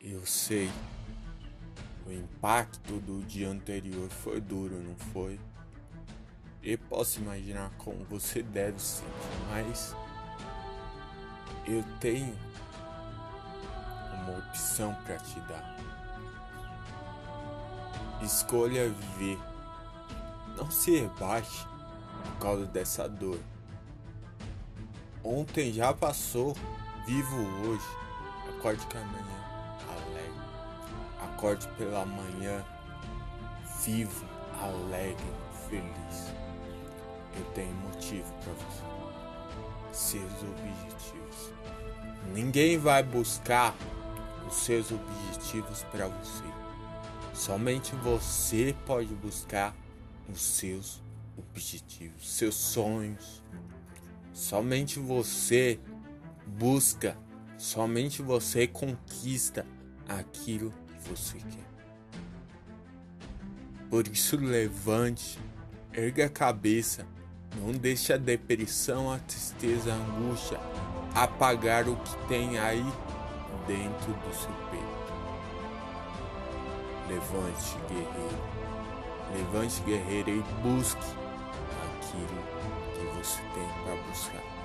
Eu sei. O impacto do dia anterior foi duro, não foi? Eu posso imaginar como você deve se sentir, mas eu tenho uma opção para te dar. Escolha viver. Não se rebaixe por causa dessa dor. Ontem já passou, vivo hoje. Acorde com amanhã alegre. Acorde pela manhã, vivo, alegre, feliz. Eu tenho motivo para você. Seus objetivos. Ninguém vai buscar os seus objetivos para você. Somente você pode buscar os seus objetivos, seus sonhos. Somente você busca, somente você conquista aquilo que você quer. Por isso levante, erga a cabeça, não deixe a depressão, a tristeza, a angústia apagar o que tem aí dentro do seu peito. Levante, guerreiro. Levante, guerreiro, e busque aquilo que você tem para buscar.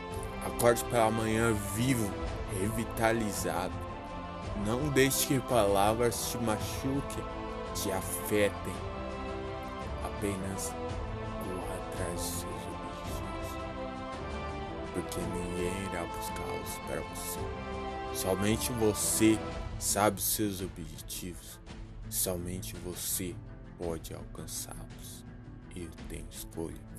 Acorde pela manhã vivo, revitalizado. Não deixe que palavras te machuquem, te afetem. Apenas corra atrás dos seus objetivos. Porque ninguém irá buscá-los para você. Somente você sabe os seus objetivos. Somente você pode alcançá-los. Eu tenho escolha.